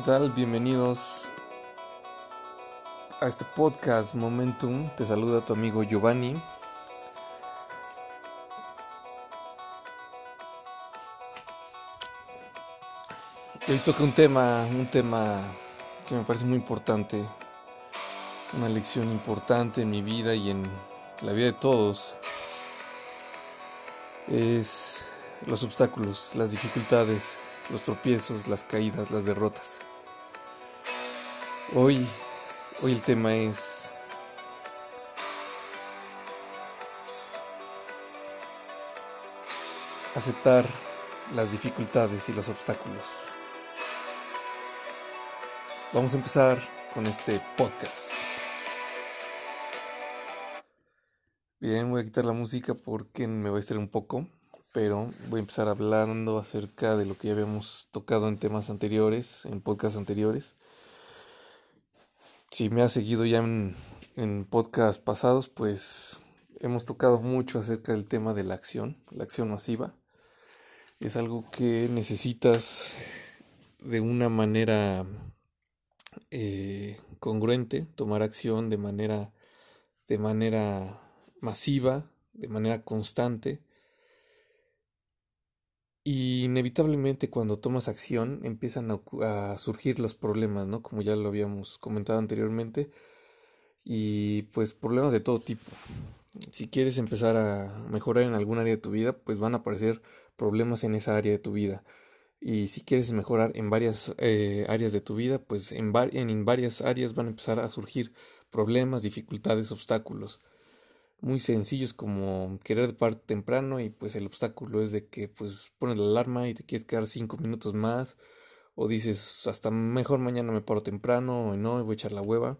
¿qué tal? Bienvenidos a este podcast Momentum. Te saluda tu amigo Giovanni. Hoy toca un tema, un tema que me parece muy importante, una lección importante en mi vida y en la vida de todos. Es los obstáculos, las dificultades, los tropiezos, las caídas, las derrotas. Hoy, hoy el tema es aceptar las dificultades y los obstáculos. Vamos a empezar con este podcast. Bien, voy a quitar la música porque me voy a estar un poco pero voy a empezar hablando acerca de lo que ya habíamos tocado en temas anteriores, en podcasts anteriores. Si me has seguido ya en, en podcasts pasados, pues hemos tocado mucho acerca del tema de la acción, la acción masiva. Es algo que necesitas de una manera eh, congruente, tomar acción de manera, de manera masiva, de manera constante y inevitablemente cuando tomas acción empiezan a, surgir los problemas, ¿no? Como ya lo habíamos comentado anteriormente. Y pues problemas de todo tipo. Si quieres empezar a mejorar en algún área de tu vida, pues van a aparecer problemas en esa área de tu vida. Y si quieres mejorar en varias eh, áreas de tu vida, pues en, en varias áreas van a empezar a surgir problemas, dificultades, obstáculos muy sencillos como querer pararte temprano y pues el obstáculo es de que pues pones la alarma y te quieres quedar cinco minutos más o dices hasta mejor mañana me paro temprano o no voy a echar la hueva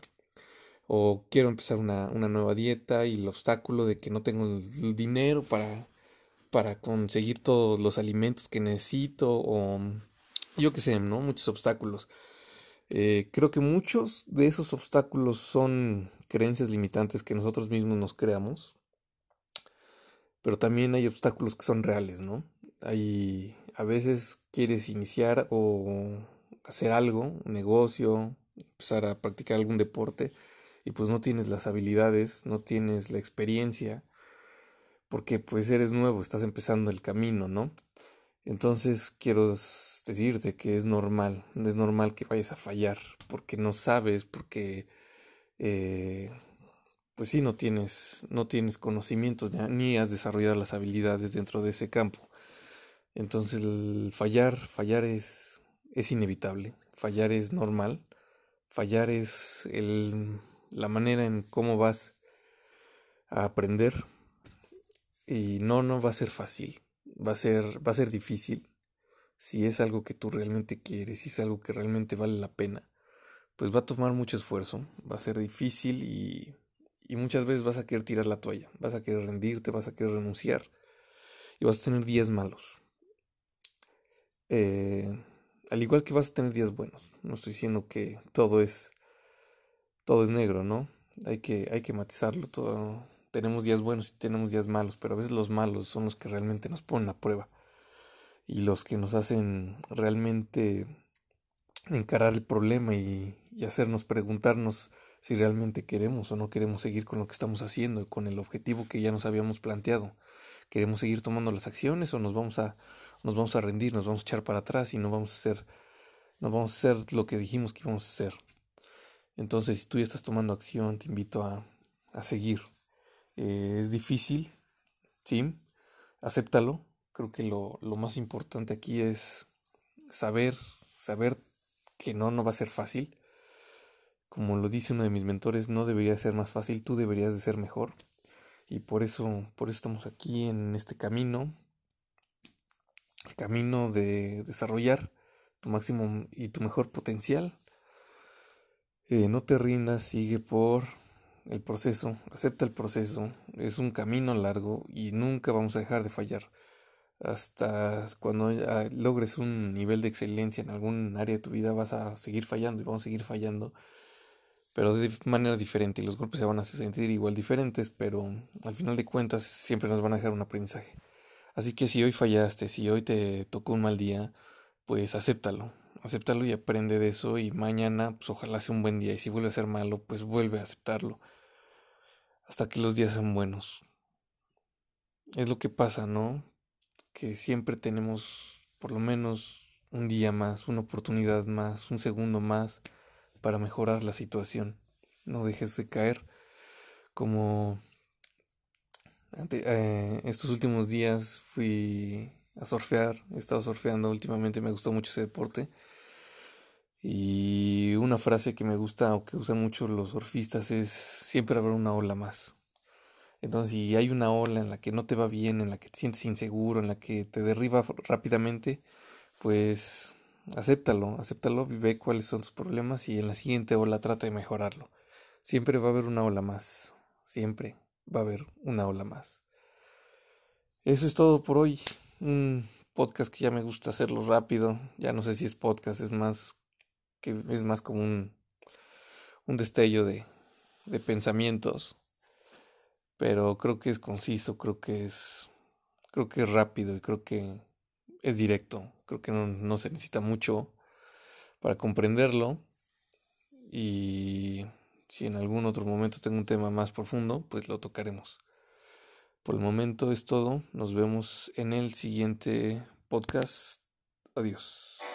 o quiero empezar una, una nueva dieta y el obstáculo de que no tengo el dinero para para conseguir todos los alimentos que necesito o yo qué sé, ¿no? Muchos obstáculos. Eh, creo que muchos de esos obstáculos son creencias limitantes que nosotros mismos nos creamos, pero también hay obstáculos que son reales, ¿no? Hay, a veces quieres iniciar o hacer algo, un negocio, empezar a practicar algún deporte y pues no tienes las habilidades, no tienes la experiencia, porque pues eres nuevo, estás empezando el camino, ¿no? Entonces quiero decirte que es normal, es normal que vayas a fallar, porque no sabes, porque eh, pues sí no tienes, no tienes conocimientos ni has desarrollado las habilidades dentro de ese campo. Entonces el fallar, fallar es, es inevitable, fallar es normal, fallar es el, la manera en cómo vas a aprender y no, no va a ser fácil va a ser, va a ser difícil. Si es algo que tú realmente quieres, si es algo que realmente vale la pena, pues va a tomar mucho esfuerzo, va a ser difícil y, y muchas veces vas a querer tirar la toalla, vas a querer rendirte, vas a querer renunciar y vas a tener días malos. Eh, al igual que vas a tener días buenos, no estoy diciendo que todo es todo es negro, ¿no? Hay que, hay que matizarlo todo tenemos días buenos y tenemos días malos, pero a veces los malos son los que realmente nos ponen a prueba y los que nos hacen realmente encarar el problema y, hacernos preguntarnos si realmente queremos o no queremos seguir con lo que estamos haciendo, con el objetivo que ya nos habíamos planteado. ¿Queremos seguir tomando las acciones o nos vamos a, nos vamos a rendir, nos vamos a echar para atrás y no vamos a hacer, no vamos a hacer lo que dijimos que íbamos a hacer? Entonces, si tú ya estás tomando acción, te invito a, a seguir. Eh, es difícil, sí, acéptalo. Creo que lo, lo, más importante aquí es saber, saber que no, no va a ser fácil. Como lo dice uno de mis mentores, no debería ser más fácil, tú deberías de ser mejor. Y por eso, por eso estamos aquí en este camino, el camino de desarrollar tu máximo y tu mejor potencial. Eh, no te rindas, sigue por el proceso, acepta el proceso, es un camino largo y nunca vamos a dejar de fallar. Hasta cuando logres un nivel de excelencia en algún área de tu vida vas a seguir fallando y vamos a seguir fallando, pero de manera diferente y los golpes se van a sentir igual diferentes, pero al final de cuentas siempre nos van a dejar un aprendizaje. Así que si hoy fallaste, si hoy te tocó un mal día, pues acéptalo, acéptalo y aprende de eso y mañana pues ojalá sea un buen día y si vuelve a ser malo pues vuelve a aceptarlo hasta que los días sean buenos. Es lo que pasa, ¿no? Que siempre tenemos por lo menos un día más, una oportunidad más, un segundo más para mejorar la situación. No dejes de caer como eh, estos últimos días fui a surfear, he estado surfeando últimamente, me gustó mucho ese deporte. Y una frase que me gusta o que usan mucho los surfistas es siempre habrá una ola más. Entonces, si hay una ola en la que no te va bien, en la que te sientes inseguro, en la que te derriba rápidamente, pues acéptalo, acéptalo, ve cuáles son tus problemas y en la siguiente ola trata de mejorarlo. Siempre va a haber una ola más, siempre va a haber una ola más. Eso es todo por hoy. Un podcast que ya me gusta hacerlo rápido. Ya no sé si es podcast, es más que es más como un, un destello de, de pensamientos. Pero creo que es conciso, creo que es creo que es rápido y creo que es directo. Creo que no, no se necesita mucho para comprenderlo. Y si en algún otro momento tengo un tema más profundo, pues lo tocaremos. Por el momento es todo. Nos vemos en el siguiente podcast. Adiós.